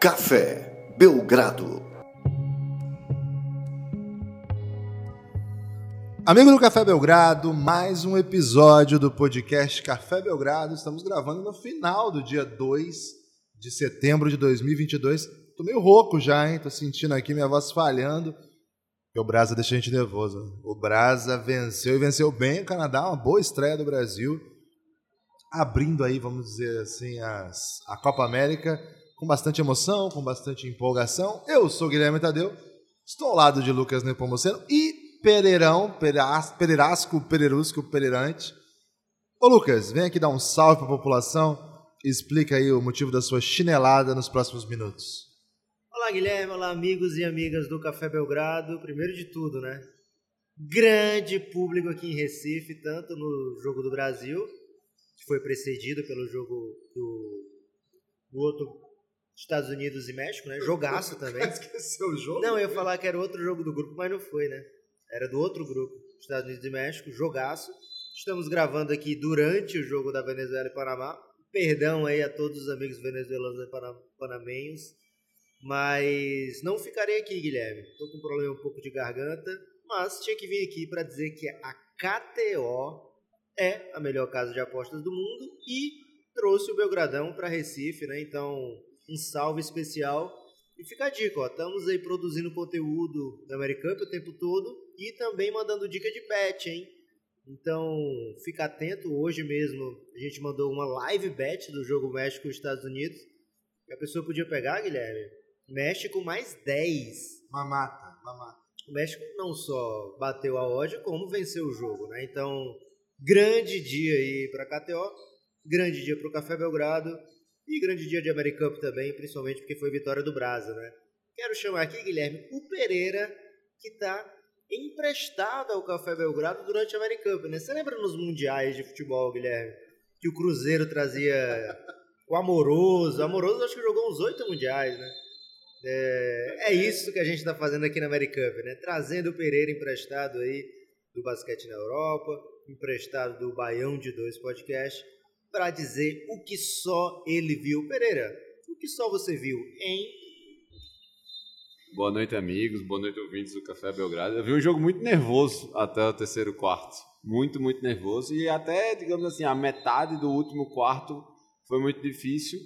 Café Belgrado. Amigo do Café Belgrado, mais um episódio do podcast Café Belgrado. Estamos gravando no final do dia 2 de setembro de 2022. Tô meio rouco já, hein? Tô sentindo aqui minha voz falhando. O Brasa deixa a gente nervoso. O Brasa venceu e venceu bem o Canadá, uma boa estreia do Brasil. Abrindo aí, vamos dizer assim, as, a Copa América com bastante emoção, com bastante empolgação. Eu sou Guilherme Tadeu, estou ao lado de Lucas Nepomuceno e Pereirão, Pereirasco, Pereirusco, Pereirante. Ô Lucas, vem aqui dar um salve para a população e explica aí o motivo da sua chinelada nos próximos minutos. Olá Guilherme, olá amigos e amigas do Café Belgrado. Primeiro de tudo, né? Grande público aqui em Recife, tanto no Jogo do Brasil, que foi precedido pelo jogo do, do outro Estados Unidos e México, né? Jogaço também. Esqueceu o jogo? Não, eu ia falar que era outro jogo do grupo, mas não foi, né? Era do outro grupo, Estados Unidos e México, jogaço. Estamos gravando aqui durante o jogo da Venezuela e Panamá. Perdão aí a todos os amigos venezuelanos e panamenhos. Mas não ficarei aqui, Guilherme. Estou com um problema um pouco de garganta, mas tinha que vir aqui para dizer que a KTO é a melhor casa de apostas do mundo e trouxe o Belgradão para Recife, né? Então, um salve especial. E fica a dica, ó, estamos aí produzindo conteúdo da Americup o tempo todo e também mandando dica de bet, hein? Então, fica atento, hoje mesmo a gente mandou uma live bet do jogo México Estados Unidos. Que a pessoa podia pegar, Guilherme, México mais 10. Mamata, mamata. O México não só bateu a odd, como venceu o jogo, né? Então, grande dia aí para KTO, grande dia para o Café Belgrado. E grande dia de Americup também, principalmente porque foi vitória do Brasa, né? Quero chamar aqui, Guilherme, o Pereira, que está emprestado ao Café Belgrado durante a Americup, né? Você lembra nos mundiais de futebol, Guilherme, que o Cruzeiro trazia o Amoroso? O Amoroso acho que jogou uns oito mundiais, né? É, é, isso que a gente está fazendo aqui na Americup, né? Trazendo o Pereira emprestado aí do basquete na Europa, emprestado do Baião de Dois Podcast para dizer o que só ele viu. Pereira, o que só você viu em. Boa noite, amigos. Boa noite, ouvintes do Café Belgrado. Eu vi um jogo muito nervoso até o terceiro quarto. Muito, muito nervoso. E até, digamos assim, a metade do último quarto foi muito difícil.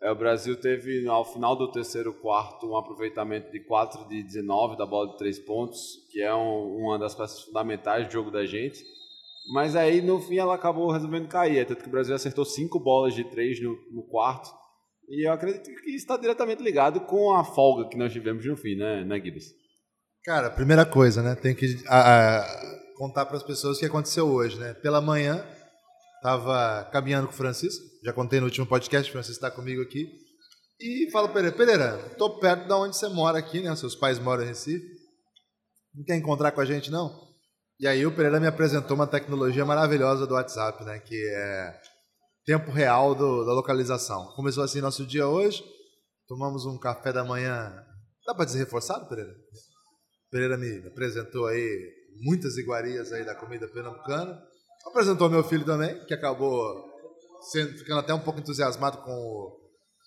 É, o Brasil teve, ao final do terceiro quarto, um aproveitamento de 4 de 19 da bola de 3 pontos, que é um, uma das peças fundamentais do jogo da gente. Mas aí, no fim, ela acabou resolvendo cair. Tanto que o Brasil acertou cinco bolas de três no, no quarto. E eu acredito que isso está diretamente ligado com a folga que nós tivemos no fim, né, né Gibbs? Cara, primeira coisa, né? Tem que a, a, contar para as pessoas o que aconteceu hoje, né? Pela manhã, estava caminhando com o Francisco. Já contei no último podcast, o Francisco está comigo aqui. E falo, Pereira, Pereira, tô perto de onde você mora aqui, né? Seus pais moram em Recife. Não quer encontrar com a gente, não? E aí o Pereira me apresentou uma tecnologia maravilhosa do WhatsApp, né? Que é tempo real do, da localização. Começou assim nosso dia hoje. Tomamos um café da manhã. Dá para dizer reforçado, Pereira? Pereira me apresentou aí muitas iguarias aí da comida pernambucana. Apresentou meu filho também, que acabou sendo, ficando até um pouco entusiasmado com o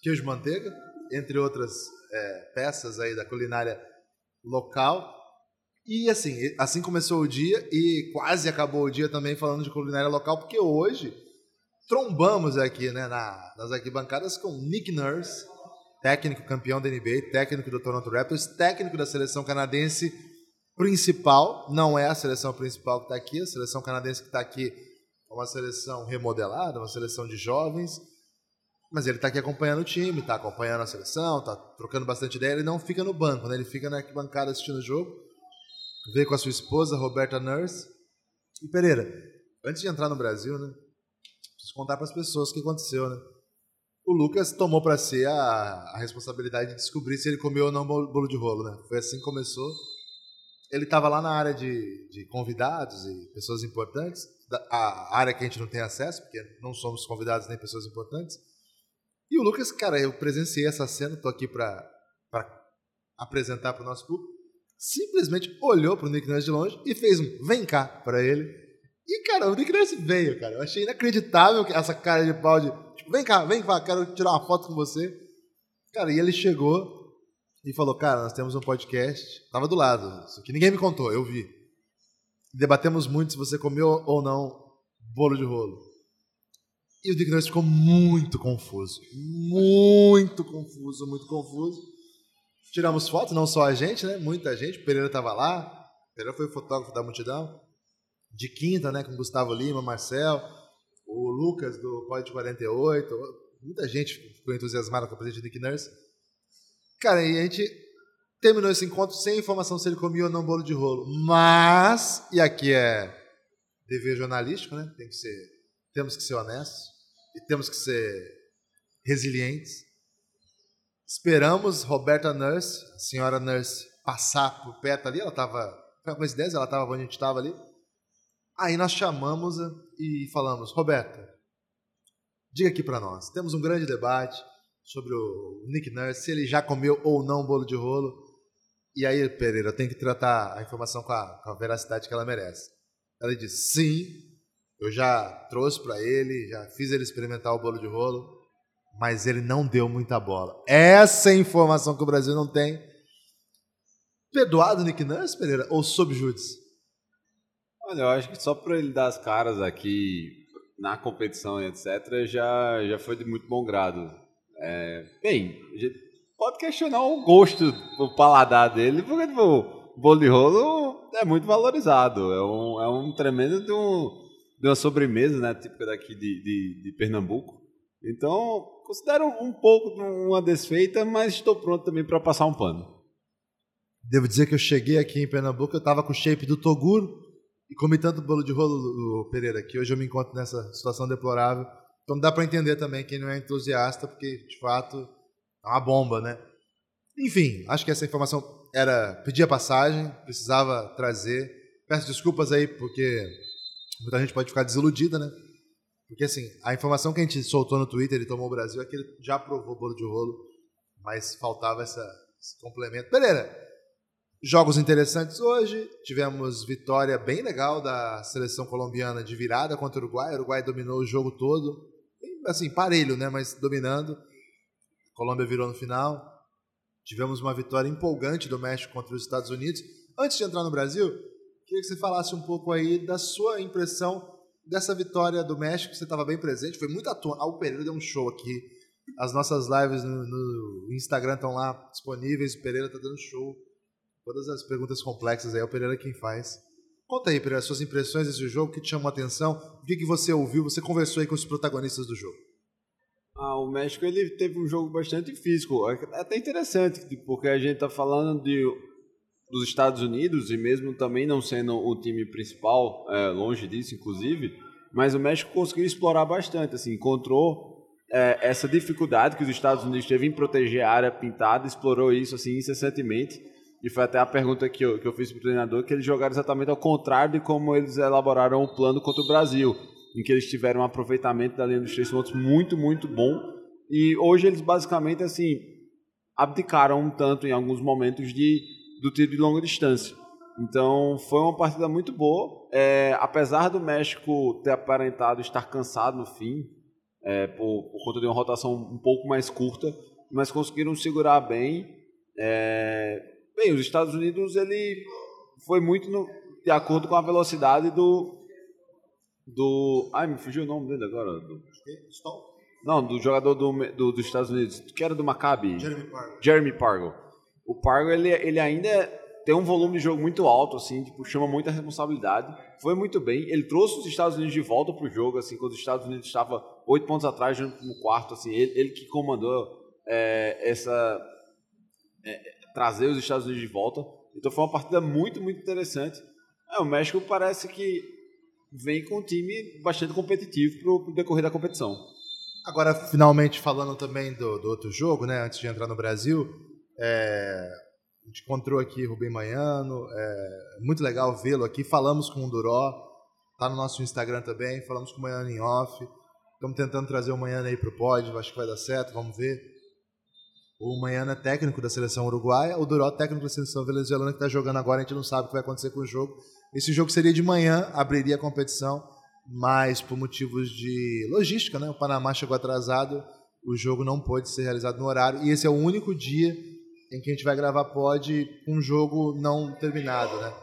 queijo manteiga, entre outras é, peças aí da culinária local. E assim, assim começou o dia e quase acabou o dia também falando de culinária local, porque hoje trombamos aqui né, na, nas arquibancadas com Nick Nurse, técnico campeão da NBA, técnico do Toronto Raptors, técnico da seleção canadense principal, não é a seleção principal que está aqui, a seleção canadense que está aqui é uma seleção remodelada, uma seleção de jovens, mas ele está aqui acompanhando o time, está acompanhando a seleção, está trocando bastante ideia, ele não fica no banco, né? ele fica na arquibancada assistindo o jogo, veio com a sua esposa, Roberta Nurse. E Pereira, antes de entrar no Brasil, né, preciso contar para as pessoas o que aconteceu, né? O Lucas tomou para si a, a, responsabilidade de descobrir se ele comeu ou não bolo de rolo, né? Foi assim que começou. Ele estava lá na área de, de, convidados e pessoas importantes, a área que a gente não tem acesso, porque não somos convidados nem pessoas importantes. E o Lucas, cara, eu presenciei essa cena, estou aqui para apresentar para o nosso público simplesmente olhou pro Nick Nurse de longe e fez um vem cá para ele. E, cara, o Nick Nurse veio, cara. Eu achei inacreditável essa cara de pau de, tipo, vem cá, vem cá, quero tirar uma foto com você. Cara, e ele chegou e falou: Cara, nós temos um podcast. Tava do lado, isso que ninguém me contou, eu vi. Debatemos muito se você comeu ou não bolo de rolo. E o Dick Nurse ficou muito confuso. Muito confuso, muito confuso. Tiramos fotos, não só a gente, né? Muita gente. O Pereira estava lá. O Pereira foi o fotógrafo da multidão. De quinta, né? Com Gustavo Lima, Marcel, o Lucas do Pod 48. Muita gente ficou entusiasmada com a presença de Dick Nurse. Cara, e a gente terminou esse encontro sem informação se ele comia ou não bolo de rolo. Mas, e aqui é dever jornalístico, né? Tem que ser, temos que ser honestos e temos que ser resilientes. Esperamos Roberta Nurse, a senhora Nurse, passar por perto ali. Ela estava, foi uma coincidência, ela estava onde a gente estava ali. Aí nós chamamos e falamos: Roberta, diga aqui para nós. Temos um grande debate sobre o Nick Nurse, se ele já comeu ou não bolo de rolo. E aí, Pereira, eu tenho que tratar a informação com a, com a veracidade que ela merece. Ela disse: sim, eu já trouxe para ele, já fiz ele experimentar o bolo de rolo, mas ele não deu muita bola. Essa é informação que o Brasil não tem. Perdoado Nick Nurse, Pereira, ou sob júdice? Olha, eu acho que só para ele dar as caras aqui na competição e etc., já, já foi de muito bom grado. É, bem, pode questionar o gosto, o paladar dele, porque tipo, o bolo de rolo é muito valorizado. É um, é um tremendo de, um, de uma sobremesa, né, típica daqui de, de, de Pernambuco. Então, considero um pouco uma desfeita, mas estou pronto também para passar um pano. Devo dizer que eu cheguei aqui em Pernambuco, eu estava com o shape do Toguro e comi tanto bolo de rolo Pereira que hoje eu me encontro nessa situação deplorável. Então dá para entender também quem não é entusiasta, porque de fato é uma bomba, né? Enfim, acho que essa informação era pedir a passagem, precisava trazer. Peço desculpas aí, porque muita gente pode ficar desiludida, né? Porque assim, a informação que a gente soltou no Twitter, ele tomou o Brasil, é que ele já provou bolo de rolo, mas faltava essa, esse complemento. Pereira, jogos interessantes hoje. Tivemos vitória bem legal da seleção colombiana de virada contra o Uruguai. O Uruguai dominou o jogo todo, assim, parelho, né? Mas dominando. Colômbia virou no final. Tivemos uma vitória empolgante do México contra os Estados Unidos. Antes de entrar no Brasil, queria que você falasse um pouco aí da sua impressão dessa vitória do México. Você estava bem presente, foi muito atuante. Ah, o Pereira deu um show aqui. As nossas lives no, no Instagram estão lá disponíveis. O Pereira está dando show. Todas as perguntas complexas aí é o Pereira quem faz. Conta aí, Pereira, suas impressões desse jogo, o que te chamou a atenção, o que, que você ouviu, você conversou aí com os protagonistas do jogo. Ah, o México ele teve um jogo bastante físico, é até interessante, porque a gente está falando de, dos Estados Unidos e mesmo também não sendo o time principal, é, longe disso inclusive, mas o México conseguiu explorar bastante, assim, encontrou é, essa dificuldade que os Estados Unidos teve em proteger a área pintada, explorou isso assim incessantemente e foi até a pergunta que eu, que eu fiz para o treinador, que eles jogaram exatamente ao contrário de como eles elaboraram o plano contra o Brasil em que eles tiveram um aproveitamento da linha dos três pontos muito, muito bom. E hoje eles basicamente assim abdicaram um tanto em alguns momentos de, do tiro de longa distância. Então foi uma partida muito boa. É, apesar do México ter aparentado estar cansado no fim, é, por, por, conta de uma rotação um pouco mais curta, mas conseguiram segurar bem. É, bem, os Estados Unidos ele foi muito no, de acordo com a velocidade do, do. Ai, me fugiu o nome dele agora. Do... Não, do jogador do, do, dos Estados Unidos, que era do Maccabi. Jeremy Pargo. Jeremy Pargo. O Pargo, ele, ele ainda tem um volume de jogo muito alto, assim, tipo, chama muita responsabilidade. Foi muito bem. Ele trouxe os Estados Unidos de volta pro jogo, assim, quando os Estados Unidos estava oito pontos atrás no quarto, assim, ele, ele que comandou é, essa. É, trazer os Estados Unidos de volta. Então foi uma partida muito, muito interessante. É, o México parece que vem com um time bastante competitivo para o decorrer da competição. Agora, finalmente, falando também do, do, outro jogo, né, antes de entrar no Brasil, é, a gente encontrou aqui Rubem Manhano, é muito legal vê-lo aqui. Falamos com o Duró, tá no nosso Instagram também, falamos com o Manhano em off. Estamos tentando trazer o Manhano aí para o pódio, acho que vai dar certo, vamos ver. O Manhano é técnico da seleção uruguaia, o Duró técnico da seleção venezuelana que está jogando agora, a gente não sabe o que vai acontecer com o jogo. Esse jogo seria de manhã, abriria a competição, mas por motivos de logística, né? O Panamá chegou atrasado o jogo não pôde ser realizado no horário. E esse é o único dia em que a gente vai gravar pod um jogo não terminado, né?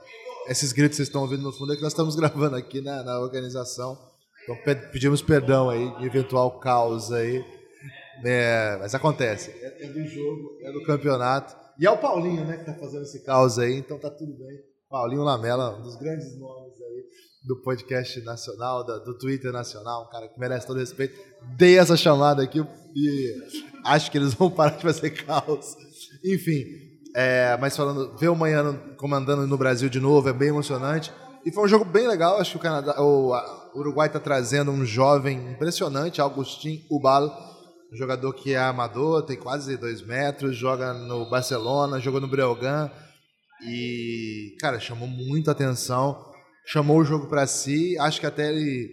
Esses gritos que vocês estão ouvindo no fundo é que nós estamos gravando aqui na, na organização. Então pedimos perdão aí de eventual caos aí. É, mas acontece. É, é, do jogo, é do campeonato. E é o Paulinho, né, que tá fazendo esse caos aí, então tá tudo bem. Paulinho Lamela, um dos grandes nomes aí do podcast nacional, da, do Twitter nacional, um cara que merece todo respeito. Dei essa chamada aqui e acho que eles vão parar de fazer caos. Enfim, é, mas falando, ver o Manhã comandando no Brasil de novo é bem emocionante. E foi um jogo bem legal. Acho que o, Canadá, o, o Uruguai está trazendo um jovem impressionante, Augustin Ubal, um jogador que é amador, tem quase dois metros, joga no Barcelona, jogou no Breogán e, cara, chamou muita atenção, chamou o jogo para si. Acho que até ele,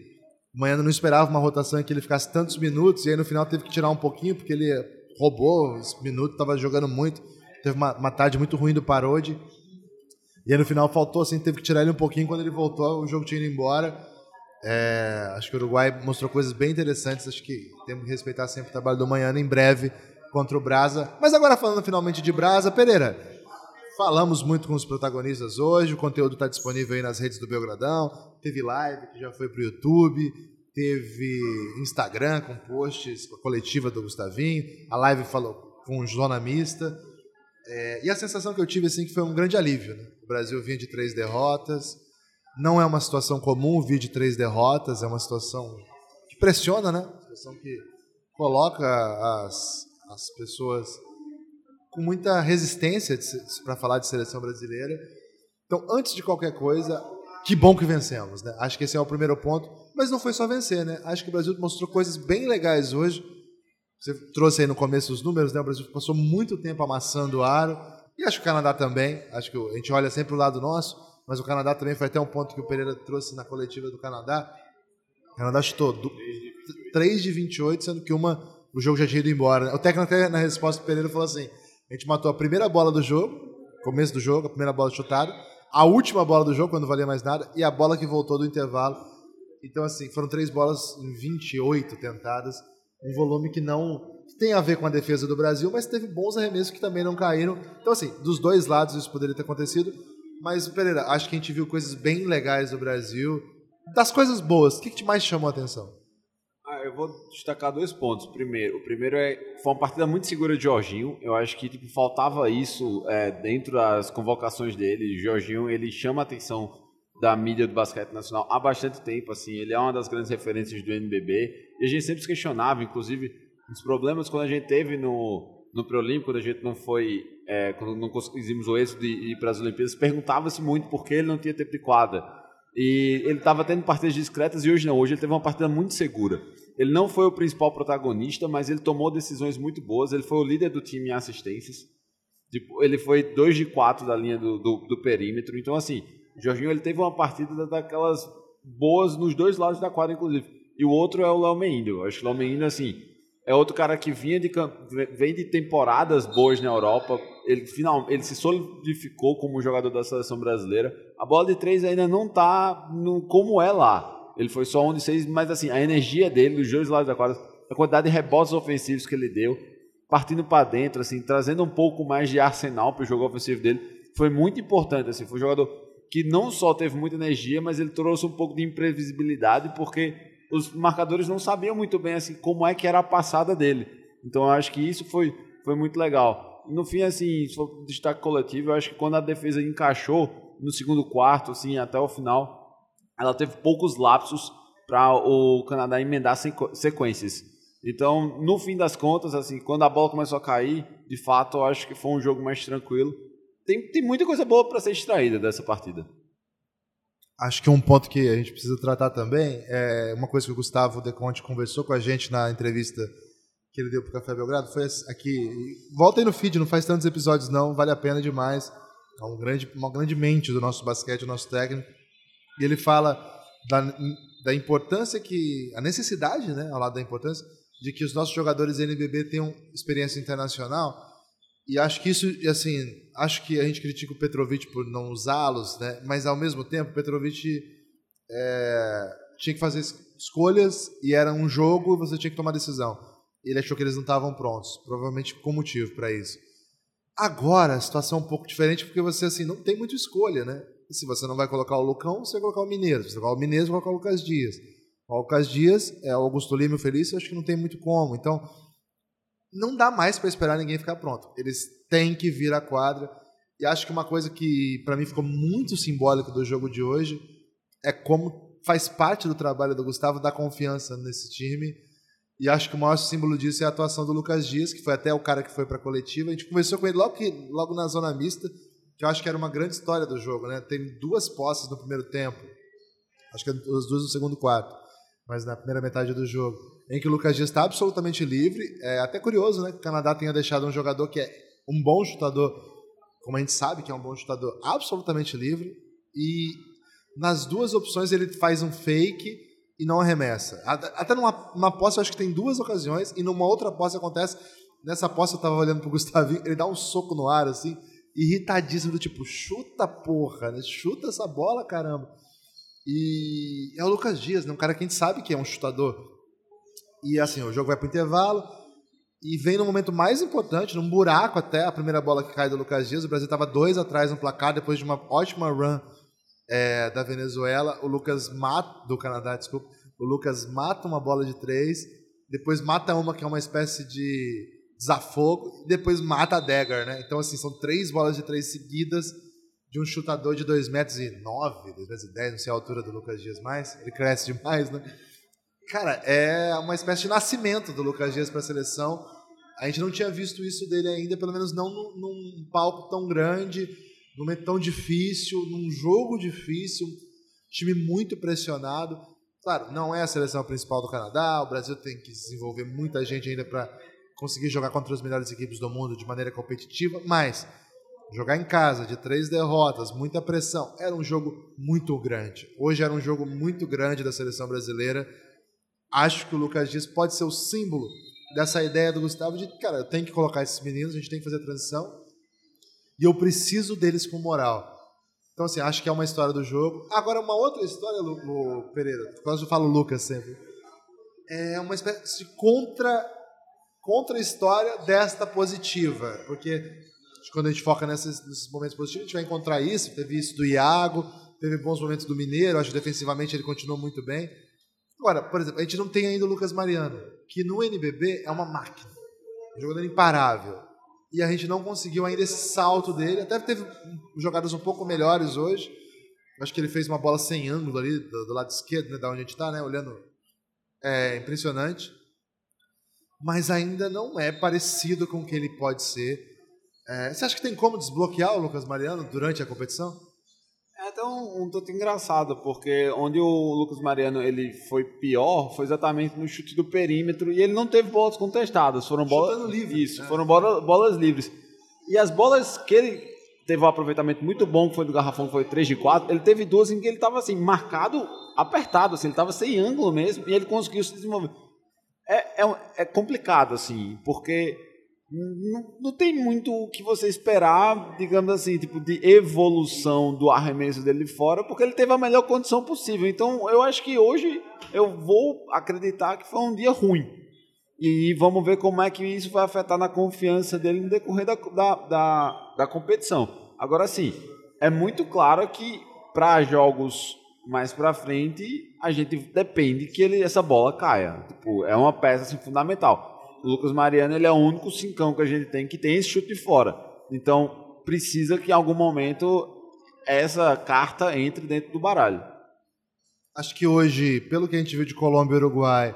amanhã não esperava uma rotação em que ele ficasse tantos minutos e aí no final teve que tirar um pouquinho porque ele roubou os minutos, estava jogando muito. Teve uma, uma tarde muito ruim do Parodi. E aí no final faltou, assim, teve que tirar ele um pouquinho. Quando ele voltou, o jogo tinha ido embora. É, acho que o Uruguai mostrou coisas bem interessantes. Acho que temos que respeitar sempre o trabalho do Manhã em breve contra o Brasa. Mas agora falando finalmente de Brasa, Pereira, falamos muito com os protagonistas hoje. O conteúdo está disponível aí nas redes do Belgradão. Teve live que já foi para o YouTube. Teve Instagram com posts com a coletiva do Gustavinho. A live falou com Zona Mista. É, e a sensação que eu tive assim que foi um grande alívio. Né? O Brasil vinha de três derrotas não é uma situação comum vir de três derrotas, é uma situação que pressiona, né? Uma situação que coloca as, as pessoas com muita resistência para falar de seleção brasileira. Então, antes de qualquer coisa, que bom que vencemos, né? Acho que esse é o primeiro ponto. Mas não foi só vencer, né? Acho que o Brasil mostrou coisas bem legais hoje. Você trouxe aí no começo os números, né? O Brasil passou muito tempo amassando o aro. E acho que o Canadá também. Acho que a gente olha sempre o lado nosso mas o Canadá também foi até um ponto que o Pereira trouxe na coletiva do Canadá. O Canadá chutou 3 de 28, sendo que uma o jogo já tinha ido embora. O técnico até na resposta do Pereira falou assim: a gente matou a primeira bola do jogo, começo do jogo, a primeira bola chutada, a última bola do jogo, quando não valia mais nada, e a bola que voltou do intervalo. Então, assim, foram três bolas em 28 tentadas, um volume que não tem a ver com a defesa do Brasil, mas teve bons arremessos que também não caíram. Então, assim, dos dois lados isso poderia ter acontecido. Mas, Pereira, acho que a gente viu coisas bem legais do Brasil. Das coisas boas, o que, que mais chamou a atenção? Ah, eu vou destacar dois pontos. Primeiro, o primeiro é foi uma partida muito segura de Jorginho. Eu acho que tipo, faltava isso é, dentro das convocações dele. Jorginho ele chama a atenção da mídia do basquete nacional há bastante tempo. Assim, ele é uma das grandes referências do NBB e a gente sempre se questionava, inclusive os problemas quando a gente teve no no Preolímpico, quando a gente não foi, é, quando não conseguimos o êxito de ir para as Olimpíadas, perguntava-se muito por que ele não tinha tempo de quadra. E ele estava tendo partidas discretas e hoje não. Hoje ele teve uma partida muito segura. Ele não foi o principal protagonista, mas ele tomou decisões muito boas. Ele foi o líder do time em assistências. Ele foi 2 de 4 da linha do, do, do, perímetro. Então, assim, Jorginho ele teve uma partida daquelas boas nos dois lados da quadra, inclusive. E o outro é o Léo Meindo. Acho que o Léo Meindo, assim, é outro cara que vinha de vem de temporadas boas na Europa. Ele final, ele se solidificou como jogador da seleção brasileira. A bola de três ainda não está como é lá. Ele foi só um de seis, mas assim a energia dele, dos dois lados da quadra, a quantidade de rebotes ofensivos que ele deu, partindo para dentro, assim, trazendo um pouco mais de arsenal para o jogo ofensivo dele, foi muito importante. Assim, foi um jogador que não só teve muita energia, mas ele trouxe um pouco de imprevisibilidade, porque os marcadores não sabiam muito bem assim como é que era a passada dele. Então eu acho que isso foi, foi muito legal. No fim, assim, se for destaque coletivo, eu acho que quando a defesa encaixou no segundo quarto, assim, até o final, ela teve poucos lapsos para o Canadá emendar sequências. Então, no fim das contas, assim, quando a bola começou a cair, de fato, eu acho que foi um jogo mais tranquilo. Tem, tem muita coisa boa para ser extraída dessa partida. Acho que um ponto que a gente precisa tratar também é uma coisa que o Gustavo Deconte conversou com a gente na entrevista que ele deu para o Café Belgrado, foi aqui, volta aí no feed, não faz tantos episódios não, vale a pena demais, é um grande, uma grande mente do nosso basquete, do nosso técnico, e ele fala da, da importância que, a necessidade, né, ao lado da importância, de que os nossos jogadores NBB tenham experiência internacional, e acho que isso, assim, acho que a gente critica o Petrovic por não usá-los, né? mas ao mesmo tempo o Petrovic é, tinha que fazer escolhas e era um jogo e você tinha que tomar decisão. ele achou que eles não estavam prontos, provavelmente com motivo para isso. Agora a situação é um pouco diferente porque você assim não tem muita escolha, né? Se você não vai colocar o Lucão, você vai colocar o Mineiro. Se você colocar o Mineiro, você vai colocar o Lucas Dias. O Lucas Dias, é o Augusto Lima e o Felício, acho que não tem muito como. Então, não dá mais para esperar ninguém ficar pronto. Eles têm que vir à quadra. E acho que uma coisa que para mim ficou muito simbólica do jogo de hoje é como faz parte do trabalho do Gustavo dar confiança nesse time e acho que o maior símbolo disso é a atuação do Lucas Dias, que foi até o cara que foi para a coletiva. A gente conversou com ele logo, que, logo na zona mista, que eu acho que era uma grande história do jogo. Né? Tem duas posses no primeiro tempo, acho que as duas no segundo quarto, mas na primeira metade do jogo, em que o Lucas Dias está absolutamente livre. É até curioso né, que o Canadá tenha deixado um jogador que é um bom chutador, como a gente sabe que é um bom chutador, absolutamente livre. E nas duas opções ele faz um fake e não arremessa. Até numa, numa posse, eu acho que tem duas ocasiões, e numa outra posse acontece. Nessa posse eu tava olhando pro Gustavinho, ele dá um soco no ar, assim, irritadíssimo, do tipo, chuta porra, né? chuta essa bola, caramba. E é o Lucas Dias, né? um cara que a gente sabe que é um chutador. E assim, o jogo vai pro intervalo, e vem no momento mais importante, num buraco até, a primeira bola que cai do Lucas Dias. O Brasil estava dois atrás no placar, depois de uma ótima run é, da Venezuela, o Lucas mata do Canadá, desculpa, o Lucas mata uma bola de três, depois mata uma que é uma espécie de desafogo, e depois mata a Dagger, né? Então assim são três bolas de três seguidas de um chutador de 2 metros e 9, 2 metros e 10, não sei a altura do Lucas Dias mais, ele cresce demais, né? Cara, é uma espécie de nascimento do Lucas Dias para a seleção. A gente não tinha visto isso dele ainda, pelo menos não num, num palco tão grande num momento tão difícil, num jogo difícil, time muito pressionado. Claro, não é a seleção principal do Canadá, o Brasil tem que desenvolver muita gente ainda para conseguir jogar contra as melhores equipes do mundo de maneira competitiva, mas jogar em casa de três derrotas, muita pressão, era um jogo muito grande. Hoje era um jogo muito grande da seleção brasileira. Acho que o Lucas Dias pode ser o símbolo dessa ideia do Gustavo de, cara, eu tenho que colocar esses meninos, a gente tem que fazer a transição e eu preciso deles com moral. Então, assim, acho que é uma história do jogo. Agora, uma outra história, Lu, Lu Pereira, quase eu falo Lucas sempre, é uma espécie de contra, contra história desta positiva, porque quando a gente foca nesses, nesses, momentos positivos, a gente vai encontrar isso. Teve isso do Iago, teve bons momentos do Mineiro, acho que defensivamente ele continuou muito bem. Agora, por exemplo, a gente não tem ainda o Lucas Mariano, que no NBB é uma máquina, um jogador imparável e a gente não conseguiu ainda esse salto dele. Até teve jogadas um pouco melhores hoje. Acho que ele fez uma bola sem ângulo ali, do, do lado esquerdo, né, da onde a gente está, né, olhando. É impressionante. Mas ainda não é parecido com o que ele pode ser. É, você acha que tem como desbloquear o Lucas Mariano durante a competição? É até um, um tanto engraçado, porque onde o Lucas Mariano ele foi pior foi exatamente no chute do perímetro e ele não teve bolas contestadas, foram bolas livre. Isso, é. foram bola, bolas livres. E as bolas que ele teve um aproveitamento muito bom, que foi do garrafão, que foi 3 de 4, ele teve duas em que ele estava assim, marcado, apertado, assim, ele estava sem ângulo mesmo, e ele conseguiu se desenvolver. É, é, é complicado, assim, porque não, não, tem muito o que você esperar, digamos assim, tipo de evolução do arremesso dele fora, porque ele teve a melhor condição possível. Então, eu acho que hoje eu vou acreditar que foi um dia ruim. E vamos ver como é que isso vai afetar na confiança dele no decorrer da, da, da, da competição. Agora sim, é muito claro que para jogos mais para frente, a gente depende que ele, essa bola caia. Tipo, é uma peça assim, fundamental. O Lucas Mariano ele é o único cincão que a gente tem que tem esse chute de fora. Então, precisa que em algum momento essa carta entre dentro do baralho. Acho que hoje, pelo que a gente viu de Colômbia e Uruguai,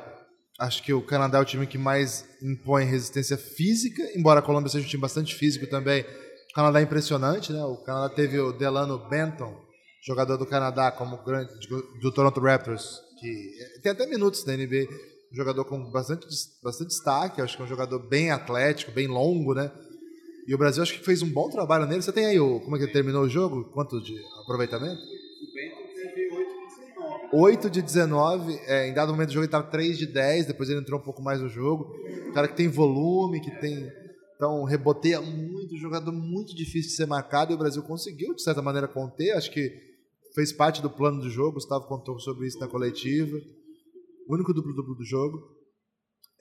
acho que o Canadá é o time que mais impõe resistência física, embora a Colômbia seja um time bastante físico também. O Canadá é impressionante, né? O Canadá teve o Delano Benton, jogador do Canadá, como grande do Toronto Raptors, que tem até minutos da NBA um jogador com bastante, bastante destaque, acho que é um jogador bem atlético, bem longo, né? E o Brasil acho que fez um bom trabalho nele. Você tem aí o, como é que ele terminou o jogo? Quanto de aproveitamento? O Bento teve 8 de 19. 8 de 19. É, em dado momento do jogo ele estava 3 de 10, depois ele entrou um pouco mais no jogo. Um cara que tem volume, que tem. Então, reboteia muito, jogador muito difícil de ser marcado e o Brasil conseguiu, de certa maneira, conter. Acho que fez parte do plano do jogo. O Gustavo contou sobre isso na coletiva o único duplo-duplo do jogo.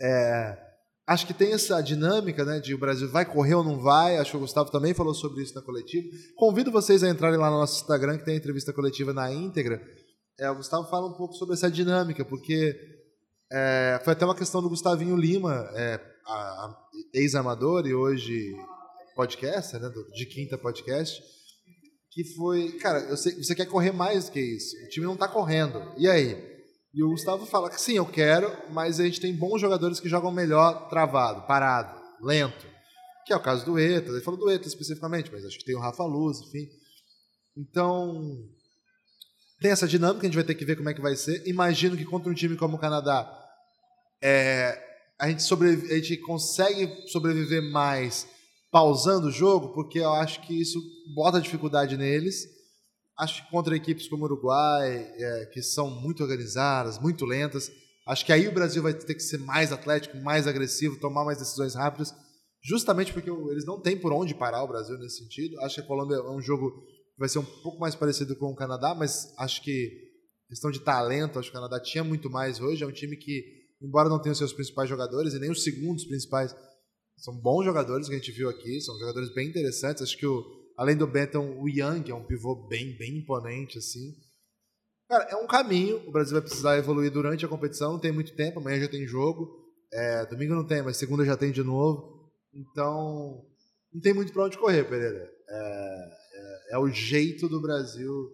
É, acho que tem essa dinâmica, né, de o Brasil vai correr ou não vai. Acho que o Gustavo também falou sobre isso na coletiva. Convido vocês a entrarem lá no nosso Instagram, que tem a entrevista coletiva na íntegra. É, o Gustavo fala um pouco sobre essa dinâmica, porque é, foi até uma questão do Gustavinho Lima, é, ex-amador e hoje podcaster, né, de quinta podcast, que foi, cara, sei, você quer correr mais do que isso. O time não está correndo. E aí? E o Gustavo fala que sim, eu quero, mas a gente tem bons jogadores que jogam melhor travado, parado, lento. Que é o caso do ETA. Ele falou do ETA especificamente, mas acho que tem o Rafa Luz, enfim. Então, tem essa dinâmica, a gente vai ter que ver como é que vai ser. Imagino que contra um time como o Canadá, é, a, gente sobrevive, a gente consegue sobreviver mais pausando o jogo, porque eu acho que isso bota dificuldade neles. Acho que contra equipes como o Uruguai, é, que são muito organizadas, muito lentas, acho que aí o Brasil vai ter que ser mais atlético, mais agressivo, tomar mais decisões rápidas, justamente porque eles não têm por onde parar o Brasil nesse sentido. Acho que a Colômbia é um jogo que vai ser um pouco mais parecido com o Canadá, mas acho que questão de talento, acho que o Canadá tinha muito mais hoje. É um time que, embora não tenha os seus principais jogadores e nem os segundos principais, são bons jogadores que a gente viu aqui, são jogadores bem interessantes. Acho que o, além do Benton, o Young é um pivô bem, bem imponente, assim. Cara, é um caminho. O Brasil vai precisar evoluir durante a competição. Não tem muito tempo. Amanhã já tem jogo. É, domingo não tem, mas segunda já tem de novo. Então, não tem muito para onde correr, Pereira. É, é, é, o jeito do Brasil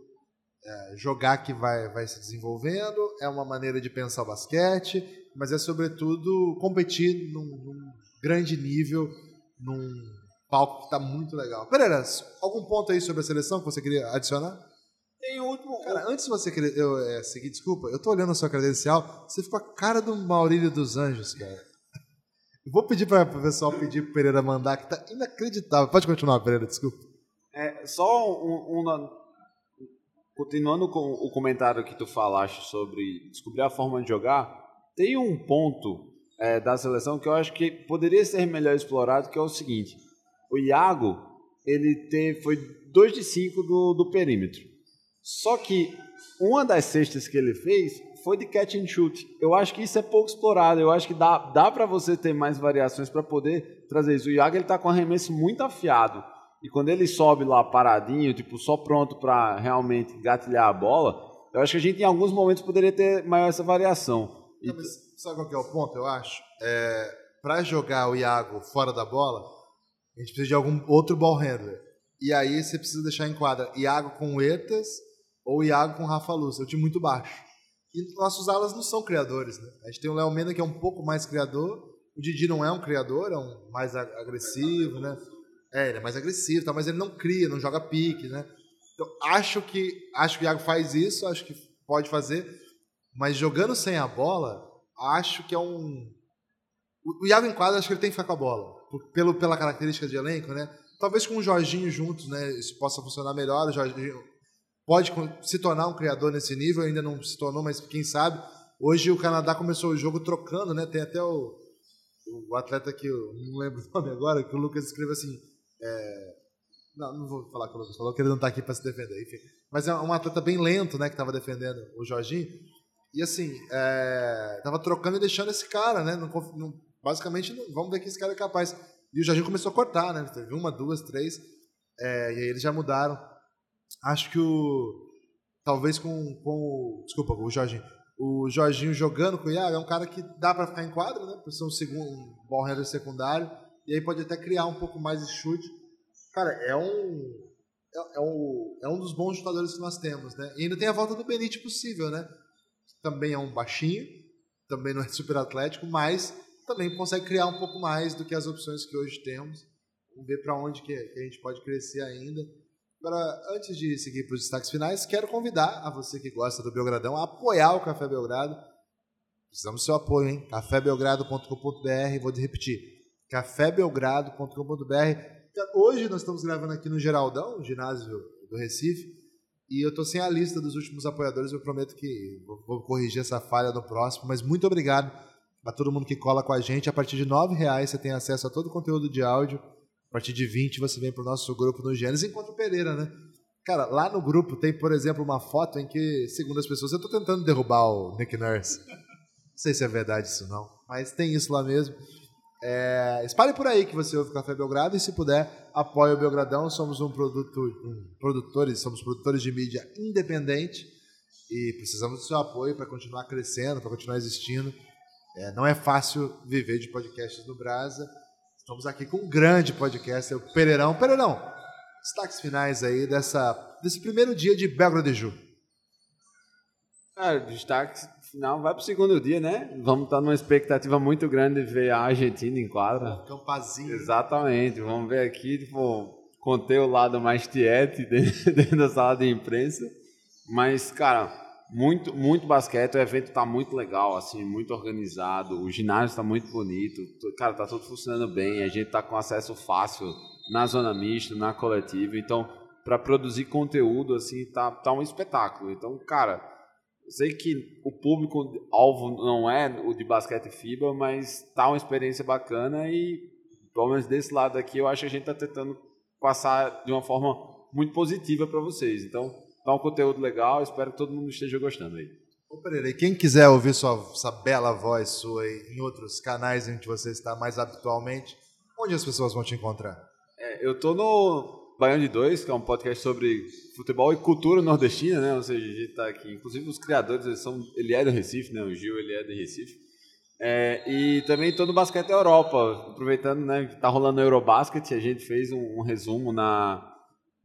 é, jogar que vai, vai se desenvolvendo. É uma maneira de pensar o basquete, mas é sobretudo competir num, num grande nível, num palco que está muito legal. Pereira, algum ponto aí sobre a seleção que você queria adicionar? Tem último. Cara, antes de você querer, eu, é, seguir, desculpa, eu tô olhando a sua credencial, você ficou a cara do Maurílio dos Anjos, cara. Eu vou pedir para o pessoal pedir pro Pereira mandar, que tá inacreditável. Pode continuar, Pereira, desculpa. É, só um, um, continuando com o comentário que tu falaste sobre descobrir a forma de jogar, tem um ponto é, da seleção que eu acho que poderia ser melhor explorado, que é o seguinte: o Iago ele teve, foi 2 de 5 do, do perímetro. Só que uma das cestas que ele fez foi de catch and shoot. Eu acho que isso é pouco explorado. Eu acho que dá, dá para você ter mais variações para poder trazer isso. O Iago ele tá com arremesso muito afiado. E quando ele sobe lá paradinho, tipo, só pronto para realmente gatilhar a bola, eu acho que a gente em alguns momentos poderia ter maior essa variação. Não, sabe qual é o ponto, eu acho? É, para jogar o Iago fora da bola, a gente precisa de algum outro ball handler. E aí você precisa deixar em quadra Iago com Etas ou Iago com Rafa Luz. É um time muito baixo. E nossos alas não são criadores, né? A gente tem o Léo Mena que é um pouco mais criador. O Didi não é um criador, é um mais agressivo, né? É, ele é mais agressivo, tá? mas ele não cria, não joga pique, né? Então, acho que acho que o Iago faz isso, acho que pode fazer, mas jogando sem a bola, acho que é um. O Iago em quadra, acho que ele tem que ficar com a bola. Pelo, pela característica de elenco, né? Talvez com o Jorginho juntos, né? Isso possa funcionar melhor. O Jorginho pode se tornar um criador nesse nível, ainda não se tornou, mas quem sabe. Hoje o Canadá começou o jogo trocando, né? Tem até o, o atleta que eu não lembro o nome agora, que o Lucas escreveu assim. É, não, não vou falar com o Lucas falou que ele não está aqui para se defender, enfim. Mas é um atleta bem lento, né, que estava defendendo o Jorginho. E assim, é, tava trocando e deixando esse cara, né? Não, não, basicamente, vamos ver que esse cara é capaz. E o Jorginho começou a cortar, né? Teve uma, duas, três. É, e aí eles já mudaram. Acho que o. Talvez com, com o. Desculpa, o Jorginho. O Jorginho jogando com o Iago é um cara que dá para ficar em quadra, né? Por ser um, segundo, um ball handler secundário. E aí pode até criar um pouco mais de chute. Cara, é um. É, é, um, é um dos bons jogadores que nós temos, né? E ainda tem a volta do Benite possível, né? também é um baixinho, também não é super atlético, mas também consegue criar um pouco mais do que as opções que hoje temos. Vamos ver para onde que, a gente pode crescer ainda. Agora, antes de seguir para os destaques finais, quero convidar a você que gosta do Belgradão a apoiar o Café Belgrado. Precisamos do seu apoio, hein? cafébelgrado.com.br, vou repetir, cafébelgrado.com.br. Hoje nós estamos gravando aqui no Geraldão, ginásio do Recife, e eu tô sem a lista dos últimos apoiadores, eu prometo que vou corrigir essa falha no próximo, mas muito obrigado a todo mundo que cola com a gente. A partir de R$ reais você tem acesso a todo o conteúdo de áudio. A partir de 20 você vem para o nosso grupo no Gênesis enquanto o Pereira, né? Cara, lá no grupo tem, por exemplo, uma foto em que, segundo as pessoas, eu estou tentando derrubar o Nick Nurse. Não sei se é verdade isso não, mas tem isso lá mesmo. É, espalhe por aí que você ouve Café Belgrado e, se puder, apoie o Belgradão. Somos um produto, um produtores, somos produtores de mídia independente e precisamos do seu apoio para continuar crescendo, para continuar existindo. É, não é fácil viver de podcasts no Brasa. Estamos aqui com um grande podcast, o Pereirão. Pereirão, destaques finais aí dessa, desse primeiro dia de Belgrado de Ju. Cara, destaque final vai pro segundo dia, né? Vamos estar numa expectativa muito grande de ver a Argentina em quadra. Campazinho. Exatamente. Vamos ver aqui, tipo, conter o lado mais tiete dentro da sala de imprensa. Mas, cara, muito, muito basquete. O evento tá muito legal, assim, muito organizado. O ginásio tá muito bonito. Cara, tá tudo funcionando bem. A gente tá com acesso fácil na zona mista, na coletiva. Então, para produzir conteúdo, assim, tá, tá um espetáculo. Então, cara sei que o público alvo não é o de basquete FIBA, mas tá uma experiência bacana e, pelo menos desse lado aqui, eu acho que a gente tá tentando passar de uma forma muito positiva para vocês. Então, tá um conteúdo legal, espero que todo mundo esteja gostando aí. Ô Pereira, e quem quiser ouvir sua, essa bela voz sua aí, em outros canais que você está mais habitualmente, onde as pessoas vão te encontrar? É, eu tô no Baião de Dois, que é um podcast sobre futebol e cultura nordestina, né? Ou seja, a gente tá aqui. Inclusive os criadores, eles são, ele é do Recife, né? O Gil, ele é do Recife. É, e também todo o basquete Europa, aproveitando, né? Que tá rolando o Eurobasket, a gente fez um, um, resumo na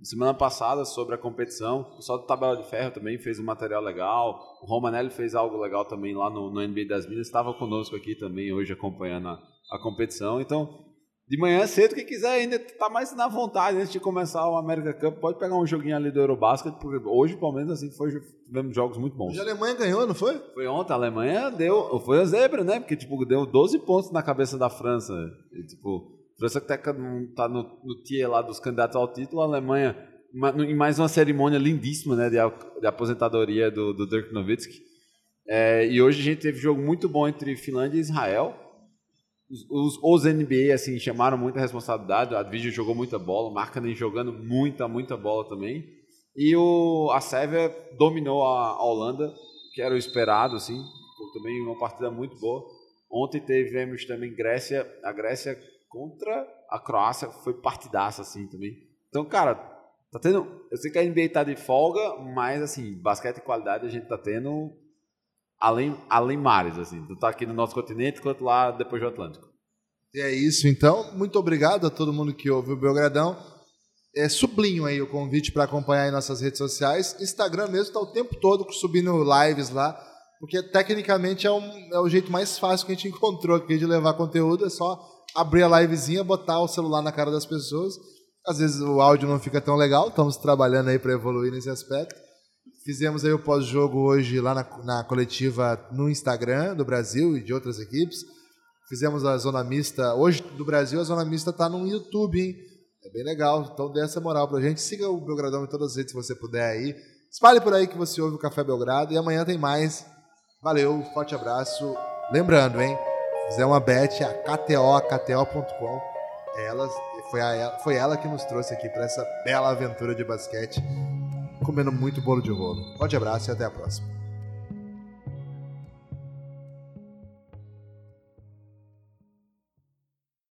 semana passada sobre a competição. O pessoal do Tabela de Ferro também fez um material legal. O Romanelli fez algo legal também lá no, no NBA das Minas. Estava conosco aqui também hoje acompanhando a, a competição. Então, de manhã cedo, quem quiser ainda tá mais na vontade antes de começar o América Cup, pode pegar um joguinho ali do Eurobasket, porque hoje, pelo menos, assim, foi, tivemos jogos muito bons. Hoje a Alemanha ganhou, não foi? Foi ontem, a Alemanha deu, foi a zebra, né? Porque, tipo, deu 12 pontos na cabeça da França. E, tipo, França que tá, tá no, no tier lá dos candidatos ao título, a Alemanha, em mais uma cerimônia lindíssima, né, de, de aposentadoria do, do Dirk Nowitzki. É, e hoje a gente teve jogo muito bom entre Finlândia e Israel os, os NBA assim chamaram muita responsabilidade. A Advision jogou muita bola, o Markkanen jogando muita, muita bola também. E o, a Sérvia dominou a, a Holanda, que era o esperado, assim. Também uma partida muito boa. Ontem tivemos também Grécia, a Grécia contra a Croácia, foi partidaça assim também. Então, cara, tá tendo. Eu sei que a NBA tá de folga, mas assim, basquete e qualidade a gente tá tendo além, além mares, assim. Tu tá aqui no nosso continente, quanto lá depois do Atlântico. E é isso, então. Muito obrigado a todo mundo que ouve o Belgradão. É, sublinho aí o convite para acompanhar em nossas redes sociais. Instagram mesmo está o tempo todo subindo lives lá, porque tecnicamente é, um, é o jeito mais fácil que a gente encontrou aqui de levar conteúdo. É só abrir a livezinha, botar o celular na cara das pessoas. Às vezes o áudio não fica tão legal, estamos trabalhando aí para evoluir nesse aspecto. Fizemos aí o pós-jogo hoje lá na, na, coletiva no Instagram do Brasil e de outras equipes. Fizemos a zona mista. Hoje do Brasil, a zona mista está no YouTube, hein? É bem legal. Então dê essa moral pra gente. Siga o Belgradão em todas as redes se você puder aí. Espalhe por aí que você ouve o Café Belgrado. E amanhã tem mais. Valeu, forte abraço. Lembrando, hein? Fizer uma bet, a KTO, KTO.com. Ela, foi, a, foi ela que nos trouxe aqui para essa bela aventura de basquete comendo muito bolo de rolo. Forte abraço e até a próxima.